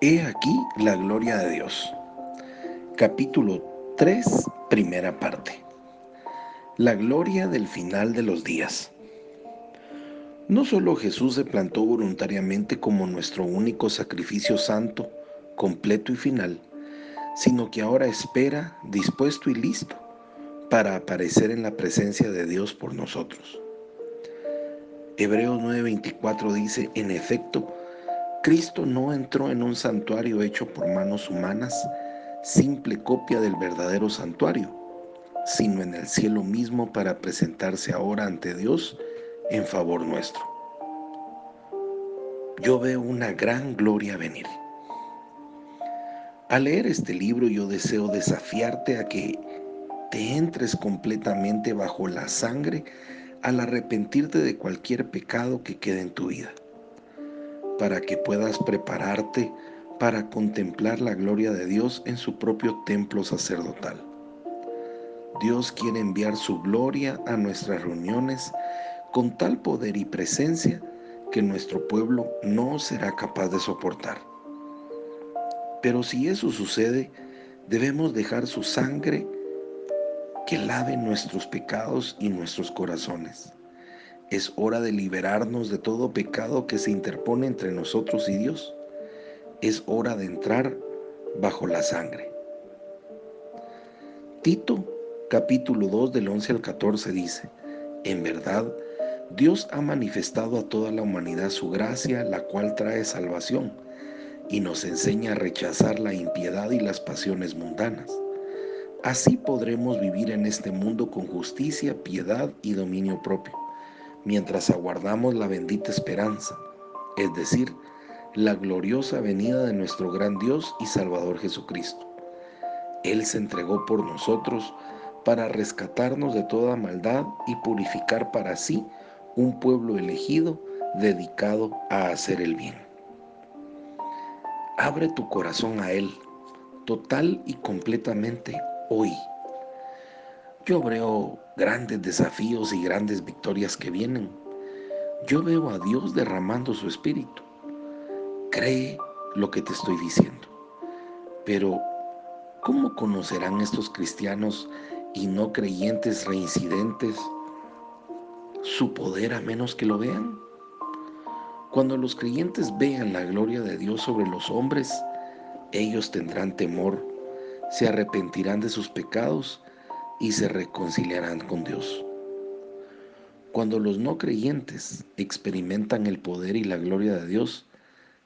He aquí la gloria de Dios. Capítulo 3, primera parte. La gloria del final de los días. No solo Jesús se plantó voluntariamente como nuestro único sacrificio santo, completo y final, sino que ahora espera, dispuesto y listo, para aparecer en la presencia de Dios por nosotros. Hebreos 9:24 dice, en efecto, Cristo no entró en un santuario hecho por manos humanas, simple copia del verdadero santuario, sino en el cielo mismo para presentarse ahora ante Dios en favor nuestro. Yo veo una gran gloria venir. Al leer este libro yo deseo desafiarte a que te entres completamente bajo la sangre al arrepentirte de cualquier pecado que quede en tu vida para que puedas prepararte para contemplar la gloria de Dios en su propio templo sacerdotal. Dios quiere enviar su gloria a nuestras reuniones con tal poder y presencia que nuestro pueblo no será capaz de soportar. Pero si eso sucede, debemos dejar su sangre que lave nuestros pecados y nuestros corazones. Es hora de liberarnos de todo pecado que se interpone entre nosotros y Dios. Es hora de entrar bajo la sangre. Tito capítulo 2 del 11 al 14 dice, en verdad, Dios ha manifestado a toda la humanidad su gracia, la cual trae salvación, y nos enseña a rechazar la impiedad y las pasiones mundanas. Así podremos vivir en este mundo con justicia, piedad y dominio propio mientras aguardamos la bendita esperanza, es decir, la gloriosa venida de nuestro gran Dios y Salvador Jesucristo. Él se entregó por nosotros para rescatarnos de toda maldad y purificar para sí un pueblo elegido dedicado a hacer el bien. Abre tu corazón a Él, total y completamente hoy. Yo veo grandes desafíos y grandes victorias que vienen. Yo veo a Dios derramando su espíritu. Cree lo que te estoy diciendo. Pero, ¿cómo conocerán estos cristianos y no creyentes reincidentes su poder a menos que lo vean? Cuando los creyentes vean la gloria de Dios sobre los hombres, ellos tendrán temor, se arrepentirán de sus pecados y se reconciliarán con Dios. Cuando los no creyentes experimentan el poder y la gloria de Dios,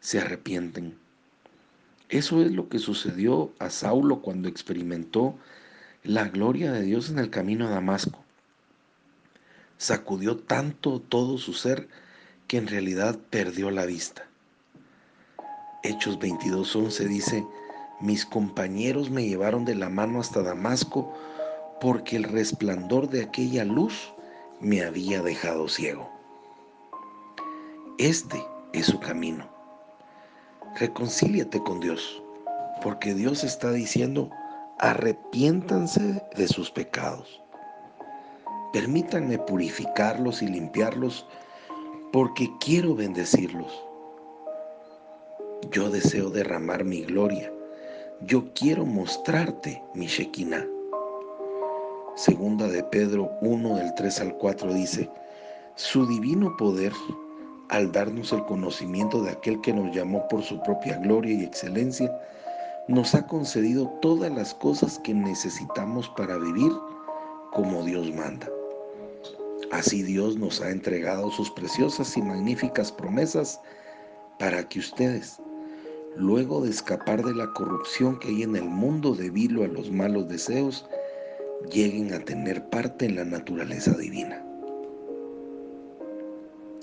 se arrepienten. Eso es lo que sucedió a Saulo cuando experimentó la gloria de Dios en el camino a Damasco. Sacudió tanto todo su ser que en realidad perdió la vista. Hechos 22:11 dice, mis compañeros me llevaron de la mano hasta Damasco porque el resplandor de aquella luz me había dejado ciego. Este es su camino. Reconcíliate con Dios, porque Dios está diciendo, arrepiéntanse de sus pecados. Permítanme purificarlos y limpiarlos, porque quiero bendecirlos. Yo deseo derramar mi gloria. Yo quiero mostrarte mi Shekinah. Segunda de Pedro 1 del 3 al 4 dice, su divino poder, al darnos el conocimiento de aquel que nos llamó por su propia gloria y excelencia, nos ha concedido todas las cosas que necesitamos para vivir como Dios manda. Así Dios nos ha entregado sus preciosas y magníficas promesas para que ustedes, luego de escapar de la corrupción que hay en el mundo debido a los malos deseos, lleguen a tener parte en la naturaleza divina.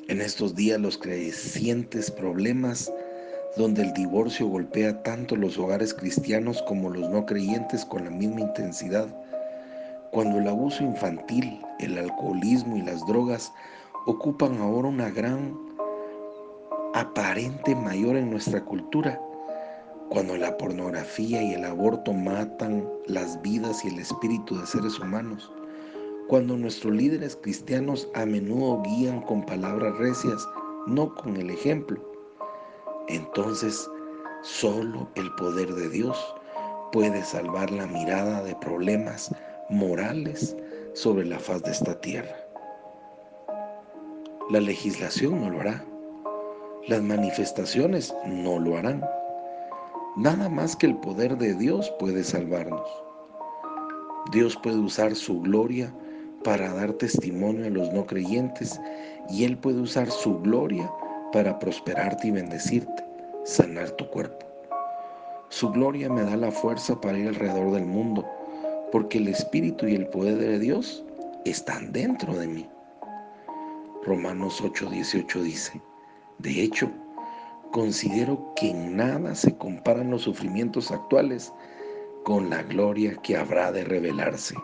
En estos días los crecientes problemas donde el divorcio golpea tanto los hogares cristianos como los no creyentes con la misma intensidad, cuando el abuso infantil, el alcoholismo y las drogas ocupan ahora una gran aparente mayor en nuestra cultura, cuando la pornografía y el aborto matan las vidas y el espíritu de seres humanos, cuando nuestros líderes cristianos a menudo guían con palabras recias, no con el ejemplo, entonces Solo el poder de Dios puede salvar la mirada de problemas morales sobre la faz de esta tierra. La legislación no lo hará. Las manifestaciones no lo harán. Nada más que el poder de Dios puede salvarnos. Dios puede usar su gloria para dar testimonio a los no creyentes y Él puede usar su gloria para prosperarte y bendecirte, sanar tu cuerpo. Su gloria me da la fuerza para ir alrededor del mundo, porque el Espíritu y el poder de Dios están dentro de mí. Romanos 8:18 dice, de hecho, considero que en nada se comparan los sufrimientos actuales con la gloria que habrá de revelarse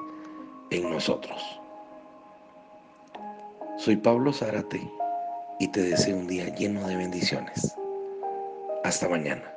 en nosotros. Soy Pablo Zárate y te deseo un día lleno de bendiciones. Hasta mañana.